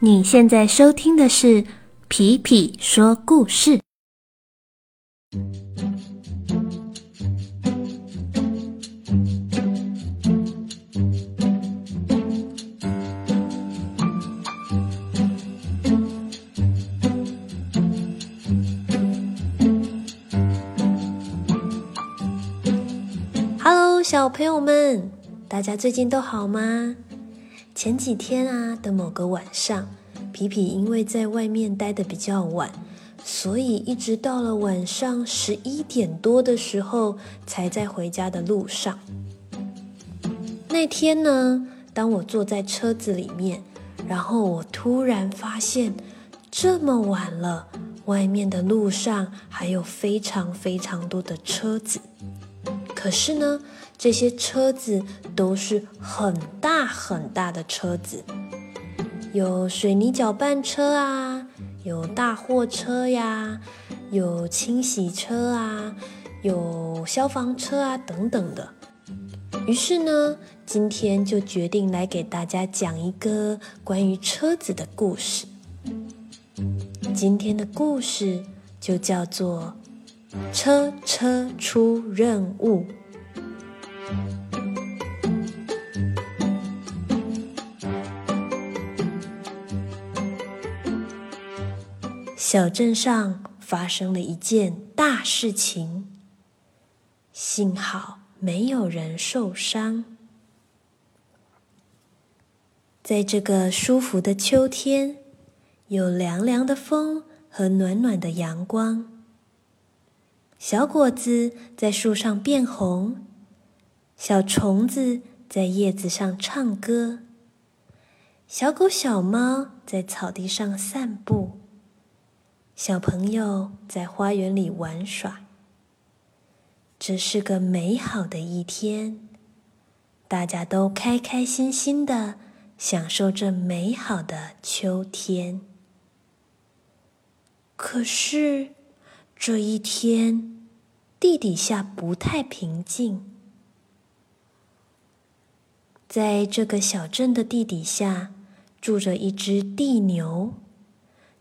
你现在收听的是《皮皮说故事》。Hello，小朋友们，大家最近都好吗？前几天啊的某个晚上，皮皮因为在外面待的比较晚，所以一直到了晚上十一点多的时候才在回家的路上。那天呢，当我坐在车子里面，然后我突然发现，这么晚了，外面的路上还有非常非常多的车子。可是呢，这些车子都是很大很大的车子，有水泥搅拌车啊，有大货车呀，有清洗车啊，有消防车啊等等的。于是呢，今天就决定来给大家讲一个关于车子的故事。今天的故事就叫做。车车出任务。小镇上发生了一件大事情，幸好没有人受伤。在这个舒服的秋天，有凉凉的风和暖暖的阳光。小果子在树上变红，小虫子在叶子上唱歌，小狗、小猫在草地上散步，小朋友在花园里玩耍。这是个美好的一天，大家都开开心心的享受这美好的秋天。可是。这一天，地底下不太平静。在这个小镇的地底下，住着一只地牛，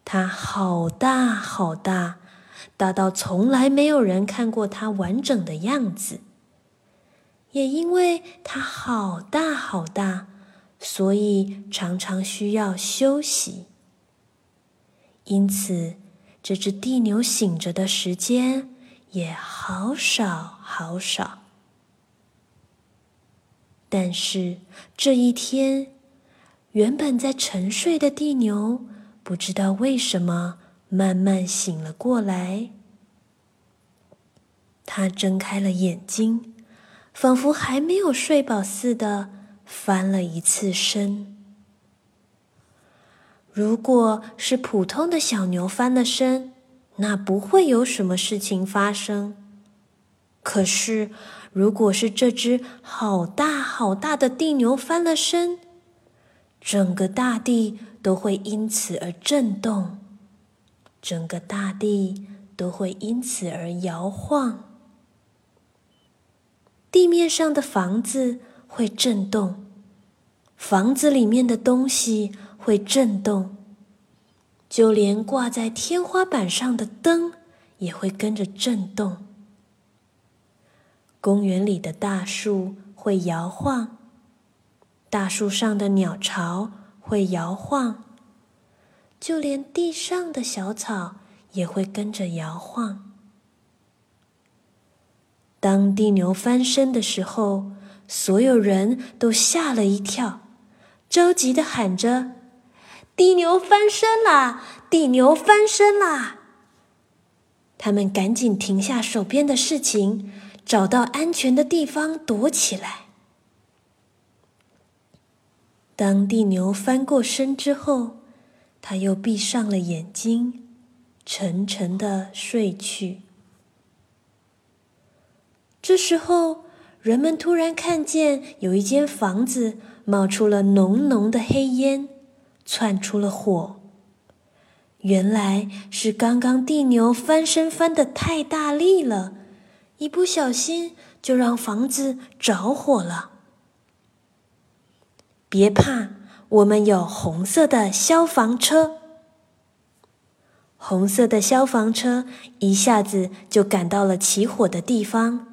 它好大好大，大到从来没有人看过它完整的样子。也因为它好大好大，所以常常需要休息。因此。这只地牛醒着的时间也好少好少，但是这一天，原本在沉睡的地牛不知道为什么慢慢醒了过来。他睁开了眼睛，仿佛还没有睡饱似的，翻了一次身。如果是普通的小牛翻了身，那不会有什么事情发生。可是，如果是这只好大好大的地牛翻了身，整个大地都会因此而震动，整个大地都会因此而摇晃，地面上的房子会震动，房子里面的东西。会震动，就连挂在天花板上的灯也会跟着震动。公园里的大树会摇晃，大树上的鸟巢会摇晃，就连地上的小草也会跟着摇晃。当地牛翻身的时候，所有人都吓了一跳，着急的喊着。地牛翻身啦！地牛翻身啦！他们赶紧停下手边的事情，找到安全的地方躲起来。当地牛翻过身之后，他又闭上了眼睛，沉沉的睡去。这时候，人们突然看见有一间房子冒出了浓浓的黑烟。窜出了火，原来是刚刚地牛翻身翻的太大力了，一不小心就让房子着火了。别怕，我们有红色的消防车。红色的消防车一下子就赶到了起火的地方，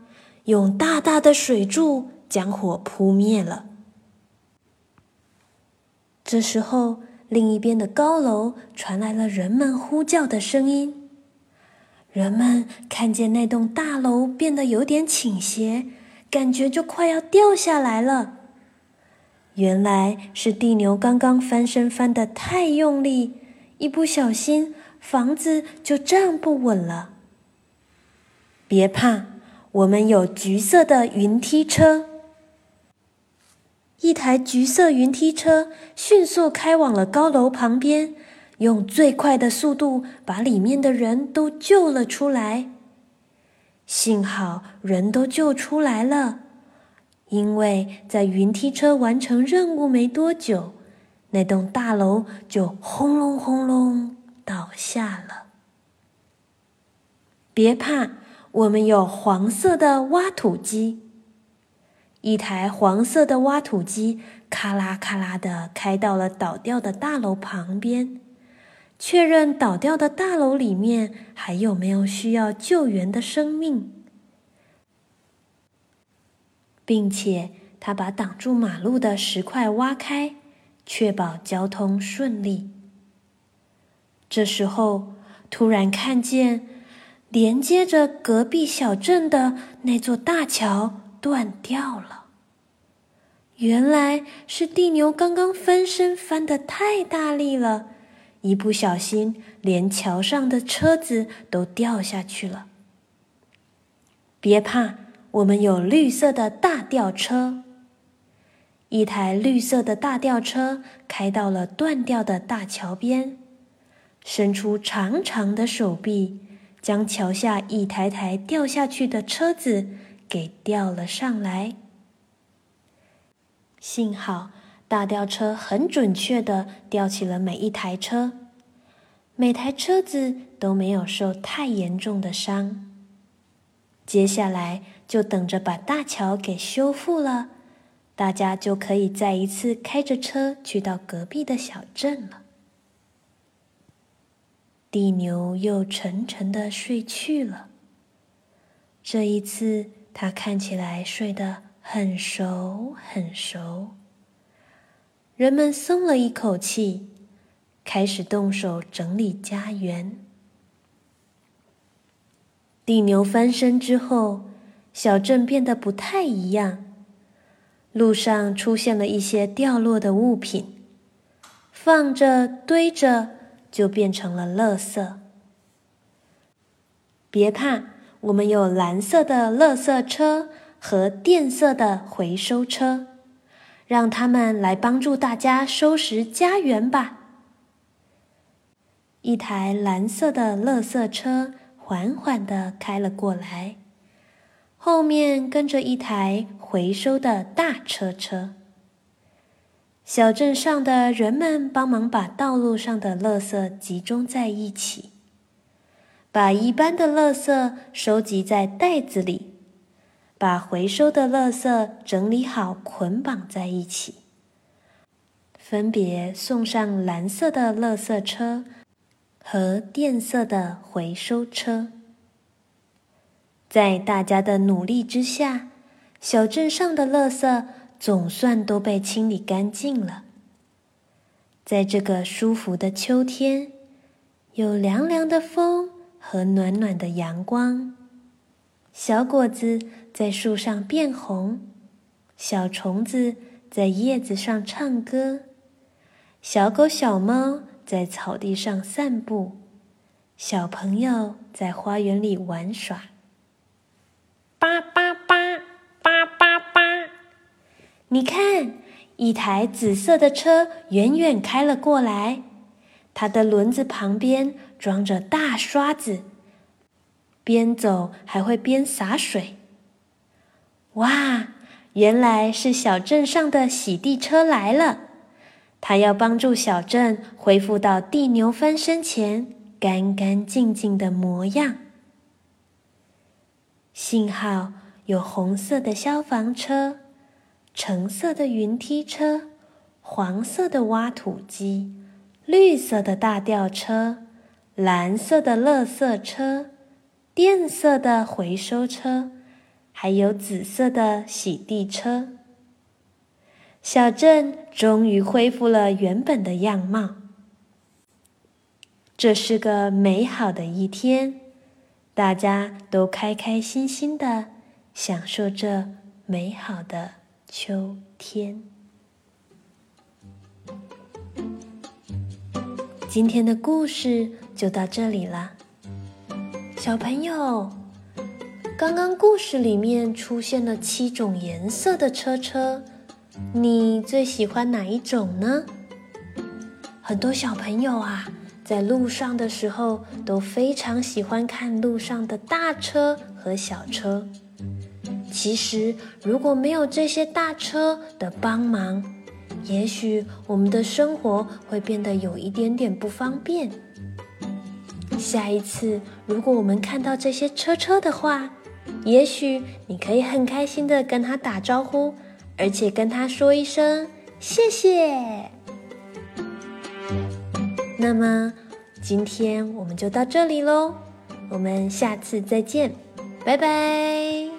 用大大的水柱将火扑灭了。这时候，另一边的高楼传来了人们呼叫的声音。人们看见那栋大楼变得有点倾斜，感觉就快要掉下来了。原来是地牛刚刚翻身翻得太用力，一不小心房子就站不稳了。别怕，我们有橘色的云梯车。一台橘色云梯车迅速开往了高楼旁边。用最快的速度把里面的人都救了出来。幸好人都救出来了，因为在云梯车完成任务没多久，那栋大楼就轰隆轰隆倒下了。别怕，我们有黄色的挖土机。一台黄色的挖土机咔啦咔啦的开到了倒掉的大楼旁边。确认倒掉的大楼里面还有没有需要救援的生命，并且他把挡住马路的石块挖开，确保交通顺利。这时候，突然看见连接着隔壁小镇的那座大桥断掉了。原来是地牛刚刚翻身翻的太大力了。一不小心，连桥上的车子都掉下去了。别怕，我们有绿色的大吊车。一台绿色的大吊车开到了断掉的大桥边，伸出长长的手臂，将桥下一台台掉下去的车子给吊了上来。幸好。大吊车很准确的吊起了每一台车，每台车子都没有受太严重的伤。接下来就等着把大桥给修复了，大家就可以再一次开着车去到隔壁的小镇了。地牛又沉沉的睡去了。这一次，他看起来睡得很熟很熟。人们松了一口气，开始动手整理家园。地牛翻身之后，小镇变得不太一样。路上出现了一些掉落的物品，放着堆着就变成了垃圾。别怕，我们有蓝色的垃圾车和电色的回收车。让他们来帮助大家收拾家园吧。一台蓝色的垃圾车缓缓地开了过来，后面跟着一台回收的大车车。小镇上的人们帮忙把道路上的垃圾集中在一起，把一般的垃圾收集在袋子里。把回收的垃圾整理好，捆绑在一起，分别送上蓝色的垃圾车和电色的回收车。在大家的努力之下，小镇上的垃圾总算都被清理干净了。在这个舒服的秋天，有凉凉的风和暖暖的阳光。小果子在树上变红，小虫子在叶子上唱歌，小狗、小猫在草地上散步，小朋友在花园里玩耍。叭叭叭，叭叭叭！你看，一台紫色的车远远开了过来，它的轮子旁边装着大刷子。边走还会边洒水。哇，原来是小镇上的洗地车来了，它要帮助小镇恢复到地牛翻身前干干净净的模样。幸好有红色的消防车、橙色的云梯车、黄色的挖土机、绿色的大吊车、蓝色的垃圾车、电色的回收车，还有紫色的洗地车。小镇终于恢复了原本的样貌。这是个美好的一天，大家都开开心心的享受着美好的秋天。今天的故事就到这里了，小朋友。刚刚故事里面出现了七种颜色的车车，你最喜欢哪一种呢？很多小朋友啊。在路上的时候，都非常喜欢看路上的大车和小车。其实，如果没有这些大车的帮忙，也许我们的生活会变得有一点点不方便。下一次，如果我们看到这些车车的话，也许你可以很开心的跟他打招呼，而且跟他说一声谢谢。那么，今天我们就到这里喽，我们下次再见，拜拜。